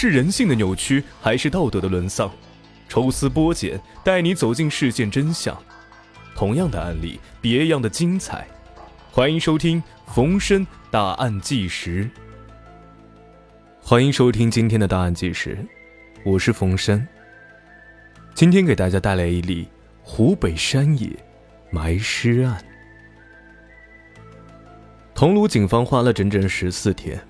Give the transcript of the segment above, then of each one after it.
是人性的扭曲，还是道德的沦丧？抽丝剥茧，带你走进事件真相。同样的案例，别样的精彩。欢迎收听冯生大案纪实。欢迎收听今天的大案纪实，我是冯生。今天给大家带来一例湖北山野埋尸案。桐庐警方花了整整十四天，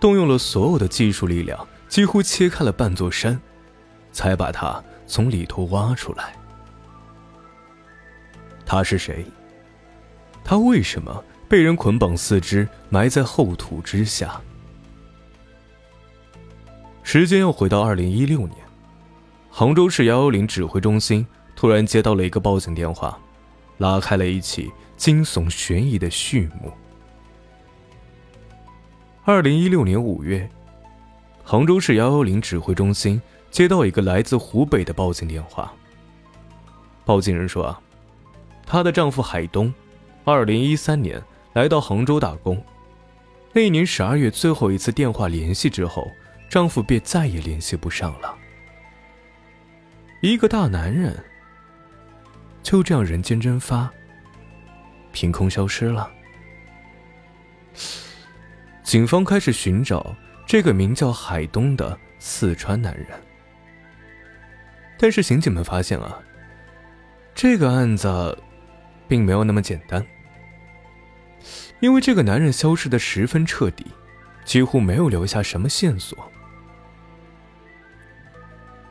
动用了所有的技术力量，几乎切开了半座山，才把他从里头挖出来。他是谁？他为什么被人捆绑四肢埋在厚土之下？时间又回到二零一六年，杭州市幺幺零指挥中心突然接到了一个报警电话，拉开了一起惊悚悬疑的序幕。二零一六年五月，杭州市幺幺零指挥中心接到一个来自湖北的报警电话。报警人说：“啊，她的丈夫海东，二零一三年来到杭州打工，那年十二月最后一次电话联系之后，丈夫便再也联系不上了。一个大男人就这样人间蒸发，凭空消失了。”警方开始寻找这个名叫海东的四川男人，但是刑警们发现啊，这个案子并没有那么简单，因为这个男人消失的十分彻底，几乎没有留下什么线索。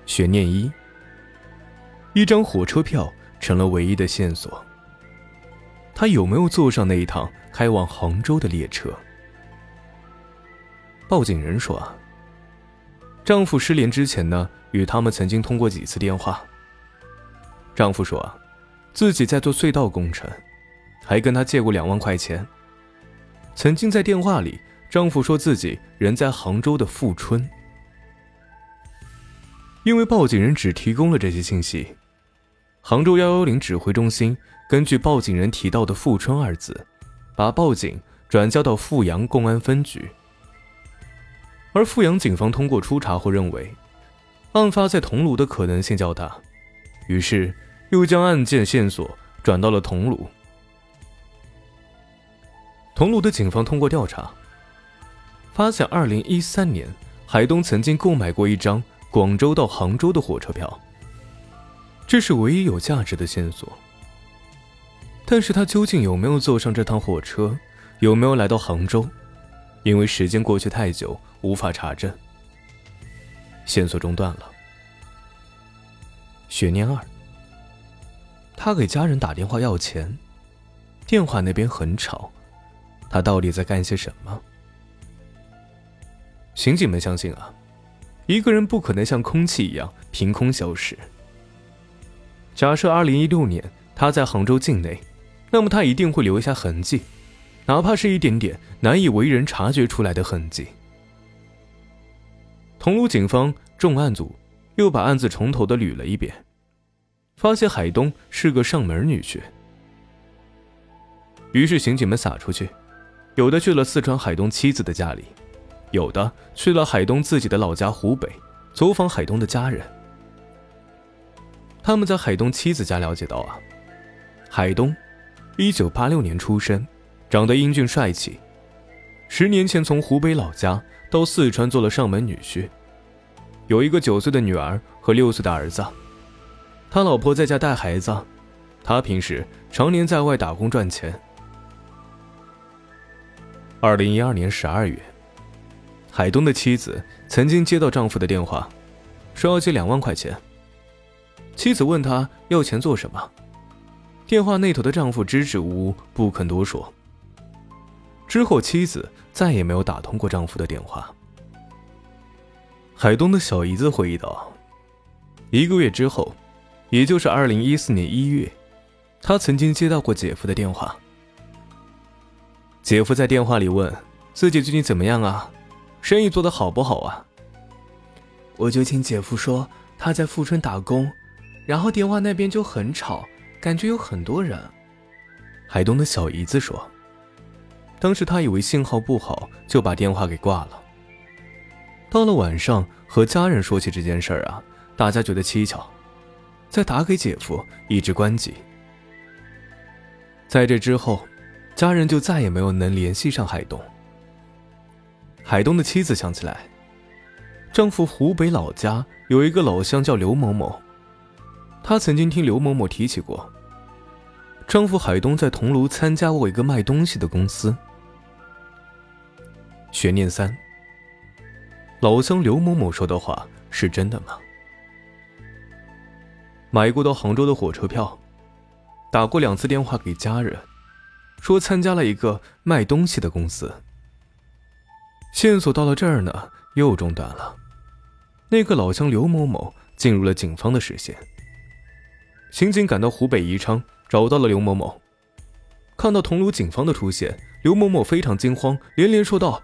悬念一：一张火车票成了唯一的线索。他有没有坐上那一趟开往杭州的列车？报警人说：“，丈夫失联之前呢，与他们曾经通过几次电话。丈夫说，自己在做隧道工程，还跟他借过两万块钱。曾经在电话里，丈夫说自己人在杭州的富春。因为报警人只提供了这些信息，杭州幺幺零指挥中心根据报警人提到的‘富春’二字，把报警转交到富阳公安分局。”而富阳警方通过初查后认为，案发在桐庐的可能性较大，于是又将案件线索转到了桐庐。桐庐的警方通过调查，发现2013年海东曾经购买过一张广州到杭州的火车票，这是唯一有价值的线索。但是他究竟有没有坐上这趟火车，有没有来到杭州？因为时间过去太久，无法查证，线索中断了。悬念二，他给家人打电话要钱，电话那边很吵，他到底在干些什么？刑警们相信啊，一个人不可能像空气一样凭空消失。假设二零一六年他在杭州境内，那么他一定会留下痕迹。哪怕是一点点难以为人察觉出来的痕迹。桐庐警方重案组又把案子从头的捋了一遍，发现海东是个上门女婿。于是刑警们撒出去，有的去了四川海东妻子的家里，有的去了海东自己的老家湖北，走访海东的家人。他们在海东妻子家了解到啊，海东，一九八六年出生。长得英俊帅气，十年前从湖北老家到四川做了上门女婿，有一个九岁的女儿和六岁的儿子。他老婆在家带孩子，他平时常年在外打工赚钱。二零一二年十二月，海东的妻子曾经接到丈夫的电话，说要借两万块钱。妻子问他要钱做什么，电话那头的丈夫支支吾吾，不肯多说。之后，妻子再也没有打通过丈夫的电话。海东的小姨子回忆道：“一个月之后，也就是二零一四年一月，她曾经接到过姐夫的电话。姐夫在电话里问自己最近怎么样啊，生意做得好不好啊？我就听姐夫说他在富春打工，然后电话那边就很吵，感觉有很多人。”海东的小姨子说。当时他以为信号不好，就把电话给挂了。到了晚上，和家人说起这件事儿啊，大家觉得蹊跷，再打给姐夫，一直关机。在这之后，家人就再也没有能联系上海东。海东的妻子想起来，丈夫湖北老家有一个老乡叫刘某某，她曾经听刘某某提起过，丈夫海东在桐庐参加过一个卖东西的公司。悬念三。老乡刘某某说的话是真的吗？买过到杭州的火车票，打过两次电话给家人，说参加了一个卖东西的公司。线索到了这儿呢，又中断了。那个老乡刘某某进入了警方的视线。刑警赶到湖北宜昌，找到了刘某某。看到桐庐警方的出现，刘某某非常惊慌，连连说道。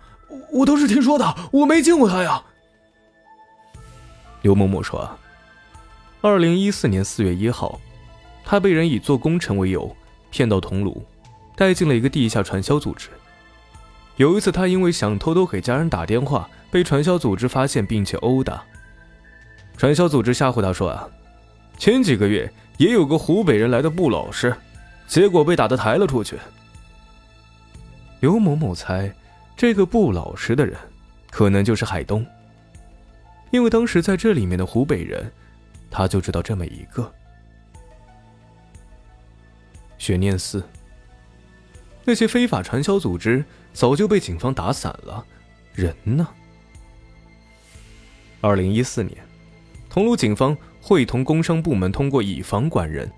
我都是听说的，我没见过他呀。刘某某说：“二零一四年四月一号，他被人以做工程为由骗到桐庐，带进了一个地下传销组织。有一次，他因为想偷偷给家人打电话，被传销组织发现并且殴打。传销组织吓唬他说啊，前几个月也有个湖北人来的不老实，结果被打的抬了出去。”刘某某猜。这个不老实的人，可能就是海东。因为当时在这里面的湖北人，他就知道这么一个。悬念四。那些非法传销组织早就被警方打散了，人呢？二零一四年，桐庐警方会同工商部门通过以房管人、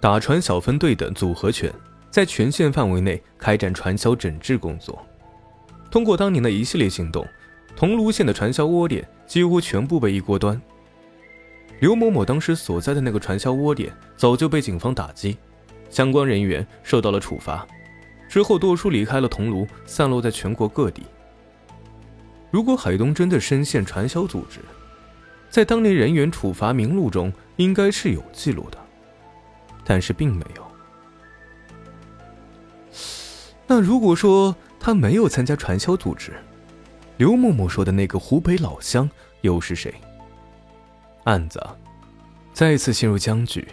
打传小分队等组合拳，在全县范围内开展传销整治工作。通过当年的一系列行动，桐庐县的传销窝点几乎全部被一锅端。刘某某当时所在的那个传销窝点早就被警方打击，相关人员受到了处罚，之后多数离开了桐庐，散落在全国各地。如果海东真的深陷传销组织，在当年人员处罚名录中应该是有记录的，但是并没有。那如果说……他没有参加传销组织，刘某某说的那个湖北老乡又是谁？案子再次陷入僵局。